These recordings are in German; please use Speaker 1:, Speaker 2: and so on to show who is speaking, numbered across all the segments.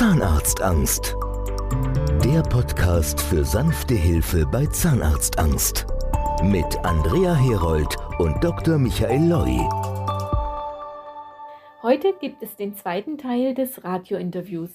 Speaker 1: Zahnarztangst. Der Podcast für sanfte Hilfe bei Zahnarztangst. Mit Andrea Herold und Dr. Michael Loi.
Speaker 2: Heute gibt es den zweiten Teil des Radiointerviews.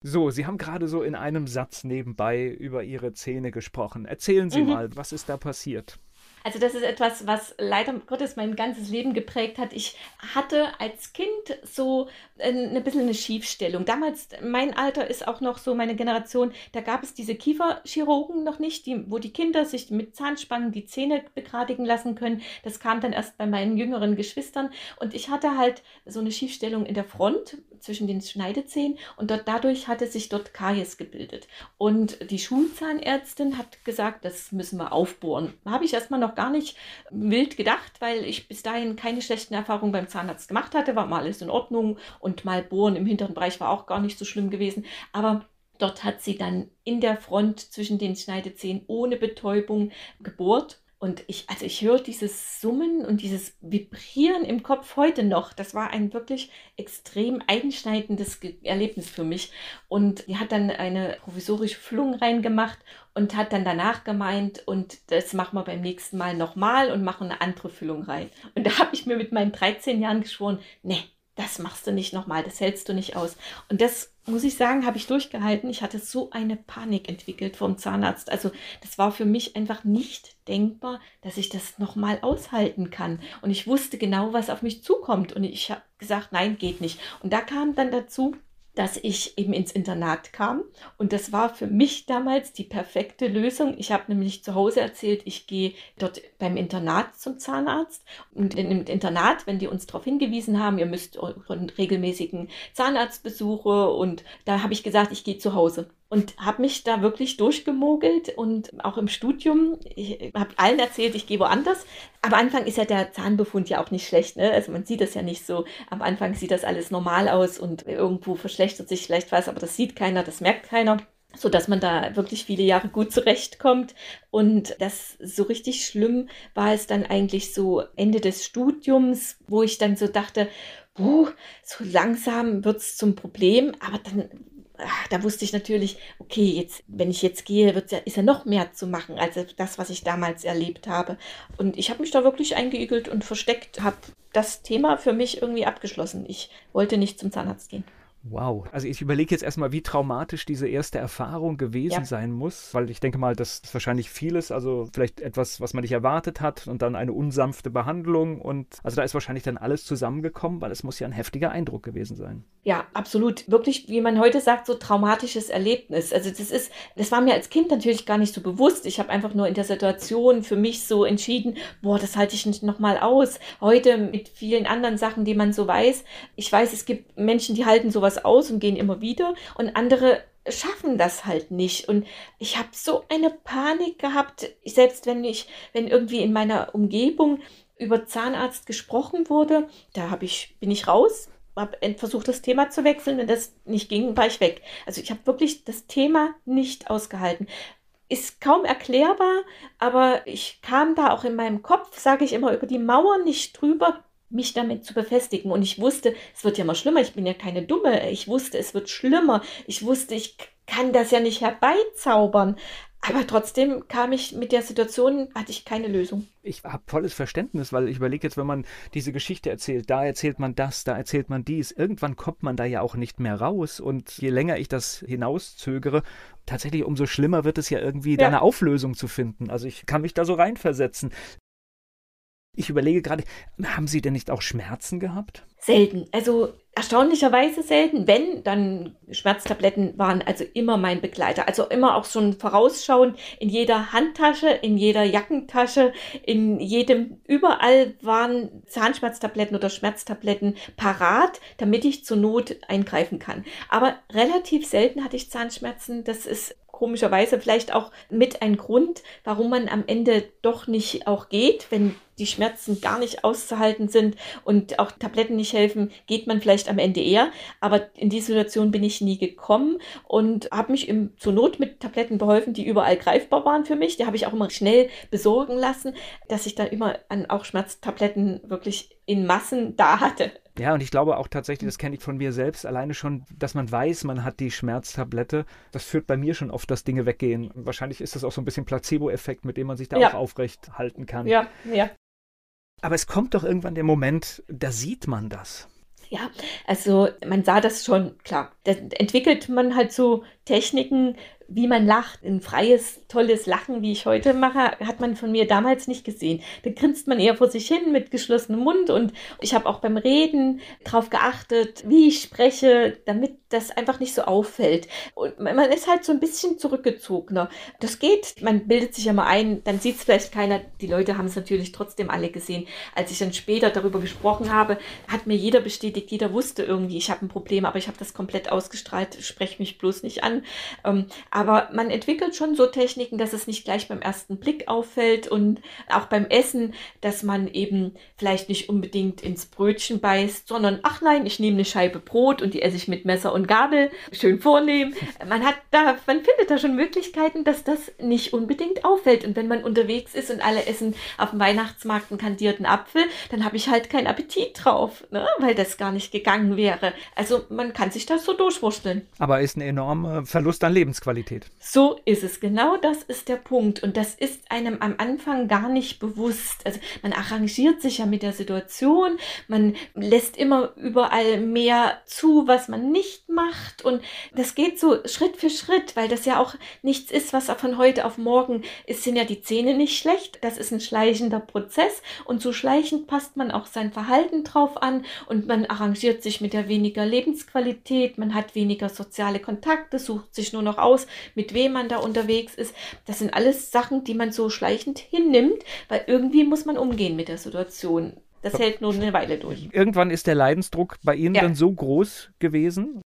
Speaker 3: So, Sie haben gerade so in einem Satz nebenbei über Ihre Zähne gesprochen. Erzählen Sie mhm. mal, was ist da passiert?
Speaker 2: Also das ist etwas, was leider Gottes mein ganzes Leben geprägt hat. Ich hatte als Kind so ein äh, bisschen eine Schiefstellung. Damals, mein Alter ist auch noch so meine Generation, da gab es diese Kieferchirurgen noch nicht, die, wo die Kinder sich mit Zahnspangen die Zähne begradigen lassen können. Das kam dann erst bei meinen jüngeren Geschwistern. Und ich hatte halt so eine Schiefstellung in der Front zwischen den Schneidezähnen und dort, dadurch hatte sich dort Karies gebildet. Und die Schulzahnärztin hat gesagt, das müssen wir aufbohren. Habe ich erstmal noch gar nicht wild gedacht, weil ich bis dahin keine schlechten Erfahrungen beim Zahnarzt gemacht hatte, war mal alles in Ordnung und mal bohren im hinteren Bereich war auch gar nicht so schlimm gewesen. Aber dort hat sie dann in der Front zwischen den Schneidezähnen ohne Betäubung gebohrt und ich, also ich höre dieses Summen und dieses Vibrieren im Kopf heute noch. Das war ein wirklich extrem einschneidendes Erlebnis für mich. Und die hat dann eine provisorische Füllung reingemacht und hat dann danach gemeint, und das machen wir beim nächsten Mal nochmal und machen eine andere Füllung rein. Und da habe ich mir mit meinen 13 Jahren geschworen, nee, das machst du nicht nochmal, das hältst du nicht aus. Und das muss ich sagen, habe ich durchgehalten. Ich hatte so eine Panik entwickelt vom Zahnarzt. Also das war für mich einfach nicht denkbar, dass ich das nochmal aushalten kann. Und ich wusste genau, was auf mich zukommt. Und ich habe gesagt, nein, geht nicht. Und da kam dann dazu, dass ich eben ins Internat kam. Und das war für mich damals die perfekte Lösung. Ich habe nämlich zu Hause erzählt, ich gehe dort beim Internat zum Zahnarzt. Und im Internat, wenn die uns darauf hingewiesen haben, ihr müsst von regelmäßigen Zahnarztbesuche. Und da habe ich gesagt, ich gehe zu Hause und habe mich da wirklich durchgemogelt und auch im Studium, ich habe allen erzählt, ich gehe woanders. Am Anfang ist ja der Zahnbefund ja auch nicht schlecht, ne? Also man sieht das ja nicht so. Am Anfang sieht das alles normal aus und irgendwo verschlechtert sich vielleicht was, aber das sieht keiner, das merkt keiner so dass man da wirklich viele Jahre gut zurechtkommt. Und das so richtig schlimm war es dann eigentlich so Ende des Studiums, wo ich dann so dachte, uh, so langsam wird es zum Problem, aber dann ach, da wusste ich natürlich, okay, jetzt, wenn ich jetzt gehe, wird's ja, ist ja noch mehr zu machen, als das, was ich damals erlebt habe. Und ich habe mich da wirklich eingeigelt und versteckt, habe das Thema für mich irgendwie abgeschlossen. Ich wollte nicht zum Zahnarzt gehen.
Speaker 3: Wow. Also ich überlege jetzt erstmal, wie traumatisch diese erste Erfahrung gewesen ja. sein muss, weil ich denke mal, das ist wahrscheinlich vieles, also vielleicht etwas, was man nicht erwartet hat und dann eine unsanfte Behandlung und also da ist wahrscheinlich dann alles zusammengekommen, weil es muss ja ein heftiger Eindruck gewesen sein.
Speaker 2: Ja, absolut. Wirklich, wie man heute sagt, so traumatisches Erlebnis. Also das ist, das war mir als Kind natürlich gar nicht so bewusst. Ich habe einfach nur in der Situation für mich so entschieden, boah, das halte ich nicht nochmal aus. Heute mit vielen anderen Sachen, die man so weiß. Ich weiß, es gibt Menschen, die halten sowas aus und gehen immer wieder und andere schaffen das halt nicht. Und ich habe so eine Panik gehabt, selbst wenn ich, wenn irgendwie in meiner Umgebung über Zahnarzt gesprochen wurde, da habe ich, bin ich raus, habe versucht, das Thema zu wechseln und das nicht ging, war ich weg. Also ich habe wirklich das Thema nicht ausgehalten. Ist kaum erklärbar, aber ich kam da auch in meinem Kopf, sage ich immer, über die Mauer nicht drüber, mich damit zu befestigen. Und ich wusste, es wird ja mal schlimmer. Ich bin ja keine Dumme. Ich wusste, es wird schlimmer. Ich wusste, ich kann das ja nicht herbeizaubern. Aber trotzdem kam ich mit der Situation, hatte ich keine Lösung.
Speaker 3: Ich habe volles Verständnis, weil ich überlege jetzt, wenn man diese Geschichte erzählt, da erzählt man das, da erzählt man dies. Irgendwann kommt man da ja auch nicht mehr raus. Und je länger ich das hinauszögere, tatsächlich umso schlimmer wird es ja irgendwie, ja. da eine Auflösung zu finden. Also ich kann mich da so reinversetzen. Ich überlege gerade, haben Sie denn nicht auch Schmerzen gehabt?
Speaker 2: Selten. Also erstaunlicherweise selten. Wenn, dann Schmerztabletten waren also immer mein Begleiter. Also immer auch schon vorausschauend in jeder Handtasche, in jeder Jackentasche, in jedem, überall waren Zahnschmerztabletten oder Schmerztabletten parat, damit ich zur Not eingreifen kann. Aber relativ selten hatte ich Zahnschmerzen. Das ist komischerweise vielleicht auch mit ein Grund, warum man am Ende doch nicht auch geht, wenn die Schmerzen gar nicht auszuhalten sind und auch Tabletten nicht helfen, geht man vielleicht am Ende eher. Aber in die Situation bin ich nie gekommen und habe mich im, zur Not mit Tabletten beholfen, die überall greifbar waren für mich. Die habe ich auch immer schnell besorgen lassen, dass ich dann immer an auch Schmerztabletten wirklich in Massen da hatte.
Speaker 3: Ja, und ich glaube auch tatsächlich, das kenne ich von mir selbst, alleine schon, dass man weiß, man hat die Schmerztablette, das führt bei mir schon oft, dass Dinge weggehen. Wahrscheinlich ist das auch so ein bisschen Placebo-Effekt, mit dem man sich da
Speaker 2: Ja.
Speaker 3: auch aufrecht halten kann.
Speaker 2: Ja, ja.
Speaker 3: Aber es kommt doch irgendwann der Moment, da sieht man das.
Speaker 2: Ja, also man sah das schon, klar. Da entwickelt man halt so Techniken, wie man lacht. Ein freies, tolles Lachen, wie ich heute mache, hat man von mir damals nicht gesehen. Da grinst man eher vor sich hin mit geschlossenem Mund und ich habe auch beim Reden darauf geachtet, wie ich spreche, damit das einfach nicht so auffällt. Und man ist halt so ein bisschen zurückgezogener. Das geht, man bildet sich ja mal ein, dann sieht es vielleicht keiner. Die Leute haben es natürlich trotzdem alle gesehen. Als ich dann später darüber gesprochen habe, hat mir jeder bestätigt, jeder wusste irgendwie, ich habe ein Problem, aber ich habe das komplett ausgestrahlt, sprech mich bloß nicht an. Ähm, aber man entwickelt schon so Techniken, dass es nicht gleich beim ersten Blick auffällt und auch beim Essen, dass man eben vielleicht nicht unbedingt ins Brötchen beißt, sondern ach nein, ich nehme eine Scheibe Brot und die esse ich mit Messer und Gabel, schön vornehm. Man hat da, man findet da schon Möglichkeiten, dass das nicht unbedingt auffällt. Und wenn man unterwegs ist und alle essen auf dem Weihnachtsmarkt einen kandierten Apfel, dann habe ich halt keinen Appetit drauf, ne? weil das gar nicht gegangen wäre. Also man kann sich das so durchwursteln.
Speaker 3: Aber ist ein enormer Verlust an Lebensqualität.
Speaker 2: So ist es. Genau das ist der Punkt. Und das ist einem am Anfang gar nicht bewusst. Also man arrangiert sich ja mit der Situation. Man lässt immer überall mehr zu, was man nicht macht. Und das geht so Schritt für Schritt, weil das ja auch nichts ist, was von heute auf morgen ist, sind ja die Zähne nicht schlecht. Das ist ein schleichender Prozess. Und so schleichend passt man auch sein Verhalten drauf an. Und man arrangiert sich mit der weniger Lebensqualität. Man hat weniger soziale Kontakte, sucht sich nur noch aus, mit wem man da unterwegs ist. Das sind alles Sachen, die man so schleichend hinnimmt, weil irgendwie muss man umgehen mit der Situation. Das hält nur eine Weile durch.
Speaker 3: Irgendwann ist der Leidensdruck bei Ihnen
Speaker 2: Ja.
Speaker 3: dann so groß gewesen.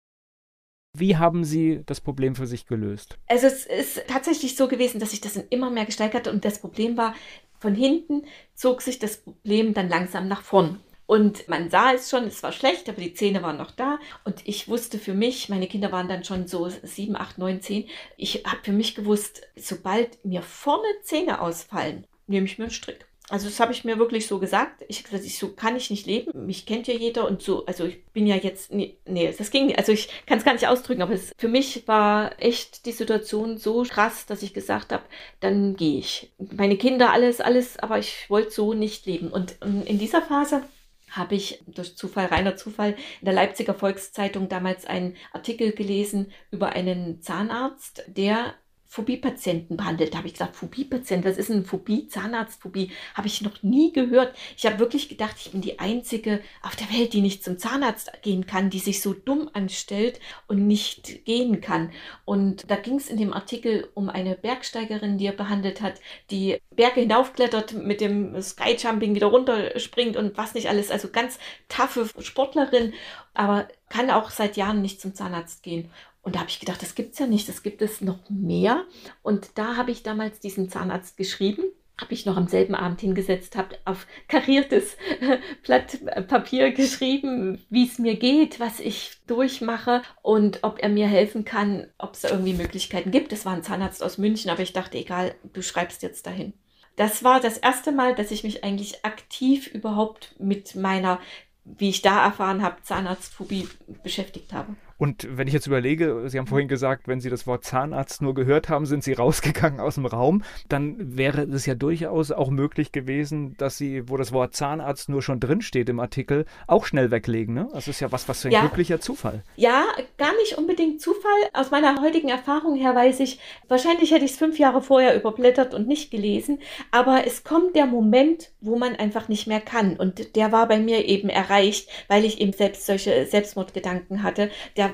Speaker 3: Wie haben Sie das Problem für sich gelöst?
Speaker 2: Also es ist tatsächlich so gewesen, dass sich das dann immer mehr gesteigert hat und das Problem war, von hinten zog sich das Problem dann langsam nach vorn. Und man sah es schon, es war schlecht, aber die Zähne waren noch da. Und ich wusste für mich, meine Kinder waren dann schon so sieben, acht, neun, zehn. Ich habe für mich gewusst, sobald mir vorne Zähne ausfallen, nehme ich mir einen Strick. Also das habe ich mir wirklich so gesagt. Ich habe gesagt, ich, so kann ich nicht leben. Mich kennt ja jeder und so. Also ich bin ja jetzt, nee, nee das ging nicht. Also ich kann es gar nicht ausdrücken, aber es, für mich war echt die Situation so krass, dass ich gesagt habe, dann gehe ich. Meine Kinder, alles, alles, aber ich wollte so nicht leben. Und ähm, in dieser Phase habe ich durch Zufall, reiner Zufall, in der Leipziger Volkszeitung damals einen Artikel gelesen über einen Zahnarzt, der Phobie-Patienten behandelt. Da habe ich gesagt, Phobie-Patient, was ist eine Phobie? Zahnarztphobie habe ich noch nie gehört. Ich habe wirklich gedacht, ich bin die Einzige auf der Welt, die nicht zum Zahnarzt gehen kann, die sich so dumm anstellt und nicht gehen kann. Und da ging es in dem Artikel um eine Bergsteigerin, die er behandelt hat, die Berge hinaufklettert, mit dem Skyjumping wieder runterspringt und was nicht alles. Also ganz taffe Sportlerin, aber kann auch seit Jahren nicht zum Zahnarzt gehen. Und da habe ich gedacht, das gibt es ja nicht, das gibt es noch mehr. Und da habe ich damals diesen Zahnarzt geschrieben, habe ich noch am selben Abend hingesetzt, habe auf kariertes Blatt Papier geschrieben, wie es mir geht, was ich durchmache und ob er mir helfen kann, ob es da irgendwie Möglichkeiten gibt. Das war ein Zahnarzt aus München, aber ich dachte, egal, du schreibst jetzt dahin. Das war das erste Mal, dass ich mich eigentlich aktiv überhaupt mit meiner, wie ich da erfahren habe, Zahnarztphobie beschäftigt habe.
Speaker 3: Und wenn ich jetzt überlege, Sie haben vorhin gesagt, wenn Sie das Wort Zahnarzt nur gehört haben, sind Sie rausgegangen aus dem Raum, dann wäre es ja durchaus auch möglich gewesen, dass Sie, wo das Wort Zahnarzt nur schon drinsteht im Artikel, auch schnell weglegen. Ne? Das ist ja was, was für ein
Speaker 2: Ja.
Speaker 3: glücklicher Zufall.
Speaker 2: Ja, gar nicht unbedingt Zufall. Aus meiner heutigen Erfahrung her weiß ich, wahrscheinlich hätte ich es fünf Jahre vorher überblättert und nicht gelesen. Aber es kommt der Moment, wo man einfach nicht mehr kann. Und der war bei mir eben erreicht, weil ich eben selbst solche Selbstmordgedanken hatte.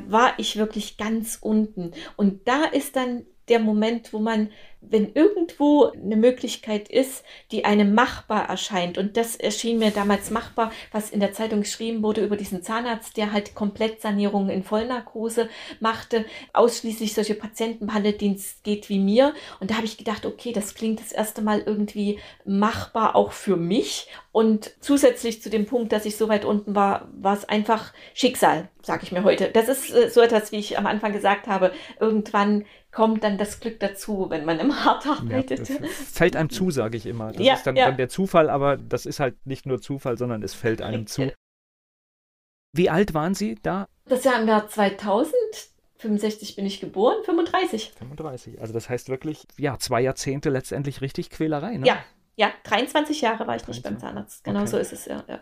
Speaker 2: War ich wirklich ganz unten. Und da ist dann der Moment, wo man, wenn irgendwo eine Möglichkeit ist, die einem machbar erscheint, und das erschien mir damals machbar, was in der Zeitung geschrieben wurde über diesen Zahnarzt, der halt Komplettsanierungen in Vollnarkose machte, ausschließlich solche Patienten behandelt, denen es geht wie mir. Und da habe ich gedacht, okay, das klingt das erste Mal irgendwie machbar auch für mich. Und zusätzlich zu dem Punkt, dass ich so weit unten war, war es einfach Schicksal, sage ich mir heute. Das ist äh, so etwas, wie ich am Anfang gesagt habe. Irgendwann kommt dann das Glück dazu, wenn man im hart
Speaker 3: Ja,
Speaker 2: arbeitet.
Speaker 3: das fällt einem zu, sage ich immer. Das
Speaker 2: Ja,
Speaker 3: ist dann,
Speaker 2: ja.
Speaker 3: dann der Zufall, aber das ist halt nicht nur Zufall, sondern es fällt einem zu. Wie alt waren Sie da?
Speaker 2: Das Jahr im Jahr 2000. 65 bin ich geboren, 35.
Speaker 3: 35. Also das heißt wirklich, ja, zwei Jahrzehnte letztendlich richtig Quälerei, ne?
Speaker 2: Ja, ja, 23 Jahre war ich 23. nicht beim Zahnarzt. Genau okay. so ist es, ja, ja.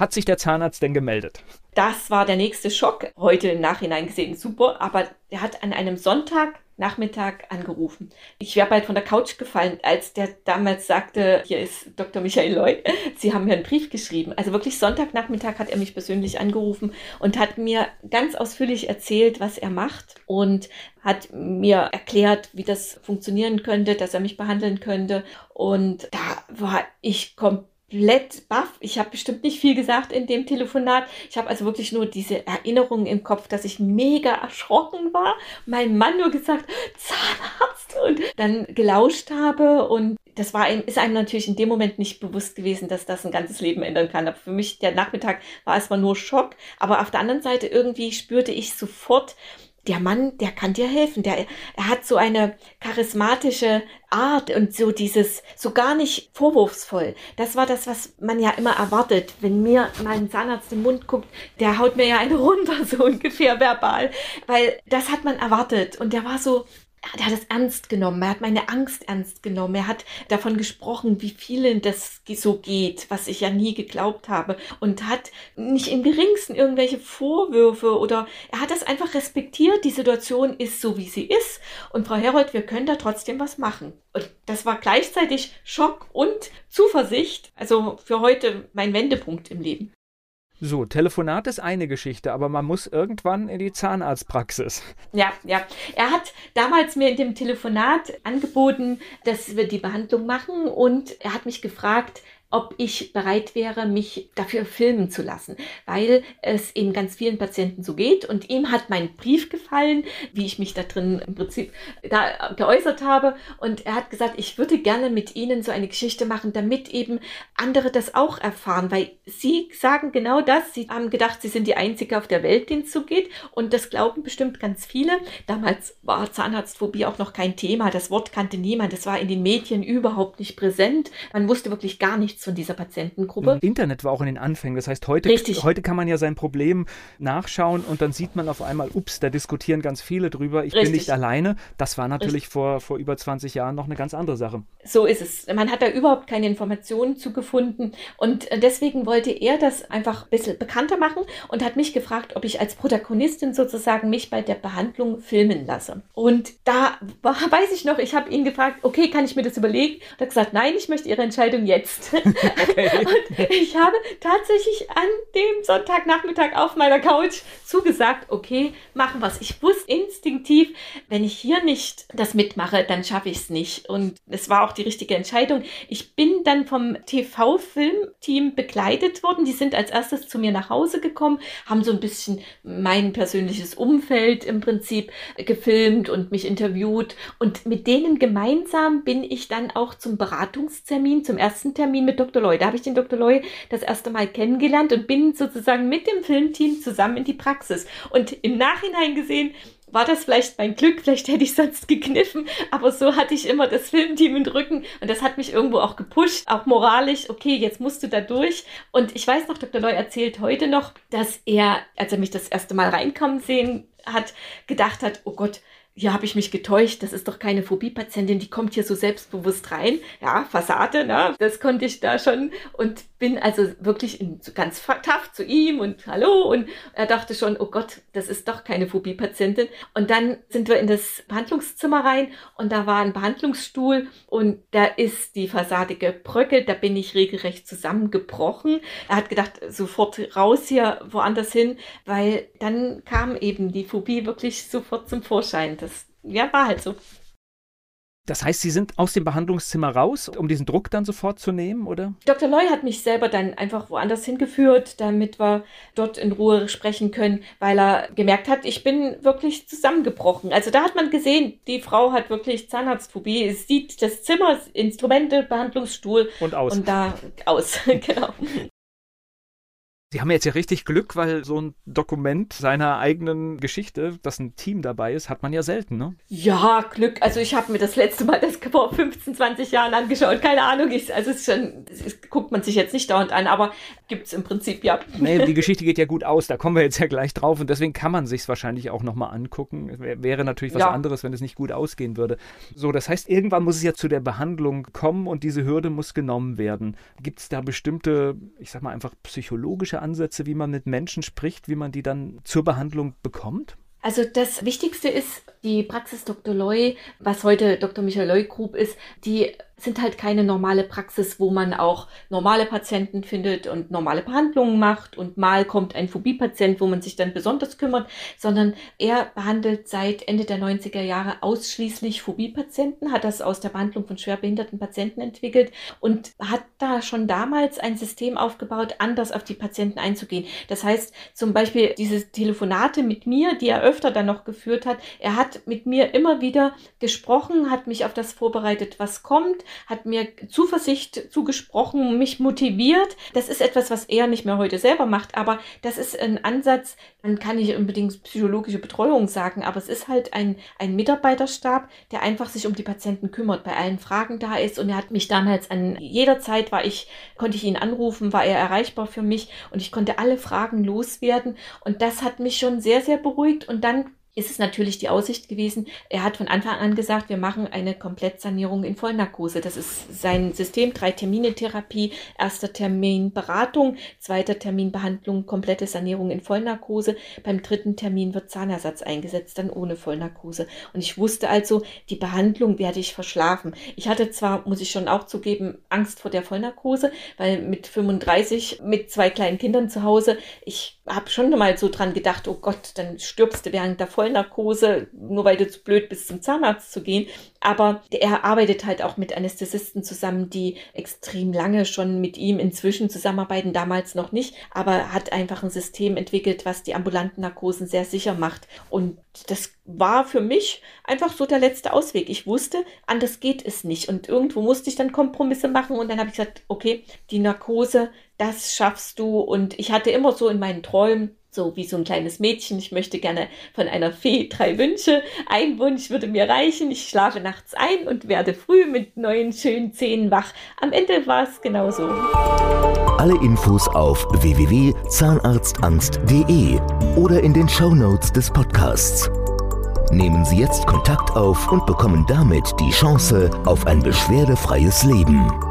Speaker 3: Hat sich der Zahnarzt denn gemeldet?
Speaker 2: Das war der nächste Schock. Heute im Nachhinein gesehen super, aber er hat an einem Sonntagnachmittag angerufen. Ich wäre bald von der Couch gefallen, als der damals sagte, hier ist Dr. Michael Loy, Sie haben mir einen Brief geschrieben. Also wirklich Sonntagnachmittag hat er mich persönlich angerufen und hat mir ganz ausführlich erzählt, was er macht und hat mir erklärt, wie das funktionieren könnte, dass er mich behandeln könnte. Und da war ich komplett komplett baff. Ich habe bestimmt nicht viel gesagt in dem Telefonat. Ich habe also wirklich nur diese Erinnerungen im Kopf, dass ich mega erschrocken war. Mein Mann nur gesagt, Zahnarzt und dann gelauscht habe und das war ist einem natürlich in dem Moment nicht bewusst gewesen, dass das ein ganzes Leben ändern kann. Aber für mich der Nachmittag war erstmal nur Schock, aber auf der anderen Seite irgendwie spürte ich sofort, der Mann, der kann dir helfen. Der, er hat so eine charismatische Art und so dieses, so gar nicht vorwurfsvoll. Das war das, was man ja immer erwartet. Wenn mir mein Zahnarzt im Mund guckt, der haut mir ja eine runter, so ungefähr verbal. Weil das hat man erwartet. Und der war so, er hat es ernst genommen, er hat meine Angst ernst genommen, er hat davon gesprochen, wie vielen das so geht, was ich ja nie geglaubt habe. Und hat nicht im geringsten irgendwelche Vorwürfe oder er hat das einfach respektiert, die Situation ist so, wie sie ist. Und Frau Herold, wir können da trotzdem was machen. Und das war gleichzeitig Schock und Zuversicht, also für heute mein Wendepunkt im Leben.
Speaker 3: So, Telefonat ist eine Geschichte, aber man muss irgendwann in die Zahnarztpraxis.
Speaker 2: Ja, ja. Er hat damals mir in dem Telefonat angeboten, dass wir die Behandlung machen und er hat mich gefragt, ob ich bereit wäre, mich dafür filmen zu lassen, weil es eben ganz vielen Patienten so geht. Und ihm hat mein Brief gefallen, wie ich mich da drin im Prinzip da geäußert habe. Und er hat gesagt, ich würde gerne mit Ihnen so eine Geschichte machen, damit eben andere das auch erfahren, weil Sie sagen genau das. Sie haben gedacht, Sie sind die Einzige auf der Welt, denen es so geht. Und das glauben bestimmt ganz viele. Damals war Zahnarztphobie auch noch kein Thema. Das Wort kannte niemand. Das war in den Medien überhaupt nicht präsent. Man wusste wirklich gar nichts nichts von dieser Patientengruppe.
Speaker 3: Internet war auch in den Anfängen. Das heißt, heute, heute kann man ja sein Problem nachschauen und dann sieht man auf einmal, ups, da diskutieren ganz viele drüber. Ich Richtig. bin nicht alleine. Das war natürlich vor, vor über 20 Jahren noch eine ganz andere Sache.
Speaker 2: So ist es. Man hat da überhaupt keine Informationen zugefunden und deswegen wollte er das einfach ein bisschen bekannter machen und hat mich gefragt, ob ich als Protagonistin sozusagen mich bei der Behandlung filmen lasse. Und da war, weiß ich noch, ich habe ihn gefragt, okay, kann ich mir das überlegen? Und er hat gesagt, nein, ich möchte Ihre Entscheidung jetzt. Okay. Und ich habe tatsächlich an dem Sonntagnachmittag auf meiner Couch zugesagt, okay, machen wir es. Ich wusste instinktiv, wenn ich hier nicht das mitmache, dann schaffe ich es nicht. Und es war auch die richtige Entscheidung. Ich bin dann vom TV-Filmteam begleitet worden. Die sind als erstes zu mir nach Hause gekommen, haben so ein bisschen mein persönliches Umfeld im Prinzip gefilmt und mich interviewt. Und mit denen gemeinsam bin ich dann auch zum Beratungstermin, zum ersten Termin mit Dr. Loy. Da habe ich den Dr. Loy das erste Mal kennengelernt und bin sozusagen mit dem Filmteam zusammen in die Praxis. Und im Nachhinein gesehen, war das vielleicht mein Glück, vielleicht hätte ich sonst gekniffen, aber so hatte ich immer das Filmteam im Rücken und das hat mich irgendwo auch gepusht, auch moralisch, okay, jetzt musst du da durch. Und ich weiß noch, Dr. Loy erzählt heute noch, dass er, als er mich das erste Mal reinkommen sehen hat, gedacht hat, oh Gott, hier habe ich mich getäuscht, das ist doch keine Phobie-Patientin, die kommt hier so selbstbewusst rein. Ja, Fassade, ne? das konnte ich da schon und bin also wirklich in, ganz tough zu ihm und hallo und er dachte schon, oh Gott, das ist doch keine Phobie-Patientin. Und dann sind wir in das Behandlungszimmer rein und da war ein Behandlungsstuhl und da ist die Fassade gebröckelt, da bin ich regelrecht zusammengebrochen. Er hat gedacht, sofort raus hier woanders hin, weil dann kam eben die Phobie wirklich sofort zum Vorschein. Das ja, war halt so.
Speaker 3: Das heißt, Sie sind aus dem Behandlungszimmer raus, um diesen Druck dann sofort zu nehmen, oder?
Speaker 2: Dr. Loy hat mich selber dann einfach woanders hingeführt, damit wir dort in Ruhe sprechen können, weil er gemerkt hat, ich bin wirklich zusammengebrochen. Also da hat man gesehen, die Frau hat wirklich Zahnarztphobie. Es sieht das Zimmer, Instrumente, Behandlungsstuhl
Speaker 3: und aus.
Speaker 2: Und da aus, genau.
Speaker 3: Sie haben jetzt ja richtig Glück, weil so ein Dokument seiner eigenen Geschichte, dass ein Team dabei ist, hat man ja selten, ne?
Speaker 2: Ja, Glück. Also ich habe mir das letzte Mal das vor 15, 20 Jahren angeschaut. Keine Ahnung, ich, also es ist schon, es guckt man sich jetzt nicht dauernd an, aber gibt es im Prinzip ja.
Speaker 3: Nee, die Geschichte geht ja gut aus, da kommen wir jetzt ja gleich drauf und deswegen kann man sich wahrscheinlich auch nochmal angucken. Wäre natürlich was ja. anderes, wenn es nicht gut ausgehen würde. So, das heißt, irgendwann muss es ja zu der Behandlung kommen und diese Hürde muss genommen werden. Gibt es da bestimmte, ich sag mal einfach psychologische Ansätze, wie man mit Menschen spricht, wie man die dann zur Behandlung bekommt?
Speaker 2: Also das Wichtigste ist die Praxis Dr. Loy, was heute Dr. Michael Loy Group ist, die sind halt keine normale Praxis, wo man auch normale Patienten findet und normale Behandlungen macht und mal kommt ein Phobie-Patient, wo man sich dann besonders kümmert, sondern er behandelt seit Ende der 90er Jahre ausschließlich Phobie-Patienten, hat das aus der Behandlung von schwerbehinderten Patienten entwickelt und hat da schon damals ein System aufgebaut, anders auf die Patienten einzugehen. Das heißt zum Beispiel diese Telefonate mit mir, die er öfter dann noch geführt hat, er hat mit mir immer wieder gesprochen, hat mich auf das vorbereitet, was kommt, hat mir Zuversicht zugesprochen, mich motiviert. Das ist etwas, was er nicht mehr heute selber macht, aber das ist ein Ansatz, dann kann ich unbedingt psychologische Betreuung sagen, aber es ist halt ein, ein Mitarbeiterstab, der einfach sich um die Patienten kümmert, bei allen Fragen da ist. Und er hat mich damals an jeder Zeit war ich, konnte ich ihn anrufen, war er erreichbar für mich. Und ich konnte alle Fragen loswerden. Und das hat mich schon sehr, sehr beruhigt. Und dann ist es natürlich die Aussicht gewesen, er hat von Anfang an gesagt, wir machen eine Komplettsanierung in Vollnarkose. Das ist sein System, drei Termine Therapie, erster Termin Beratung, zweiter Termin Behandlung, komplette Sanierung in Vollnarkose. Beim dritten Termin wird Zahnersatz eingesetzt, dann ohne Vollnarkose. Und ich wusste also, die Behandlung werde ich verschlafen. Ich hatte zwar, muss ich schon auch zugeben, Angst vor der Vollnarkose, weil mit 35, mit zwei kleinen Kindern zu Hause, ich habe schon mal so dran gedacht, oh Gott, dann stirbst du während der Vollnarkose, nur weil du zu blöd bist, zum Zahnarzt zu gehen. Aber er arbeitet halt auch mit Anästhesisten zusammen, die extrem lange schon mit ihm inzwischen zusammenarbeiten, damals noch nicht, aber hat einfach ein System entwickelt, was die ambulanten Narkosen sehr sicher macht. Und das war für mich einfach so der letzte Ausweg. Ich wusste, anders geht es nicht. Und irgendwo musste ich dann Kompromisse machen und dann habe ich gesagt, okay, die Narkose, das schaffst du. Und ich hatte immer so in meinen Träumen, so wie so ein kleines Mädchen, ich möchte gerne von einer Fee drei Wünsche. Ein Wunsch würde mir reichen. Ich schlafe nachts ein und werde früh mit neuen schönen Zähnen wach. Am Ende war es genauso.
Speaker 1: Alle Infos auf www.zahnarztangst.de oder in den Show Notes des Podcasts. Nehmen Sie jetzt Kontakt auf und bekommen damit die Chance auf ein beschwerdefreies Leben.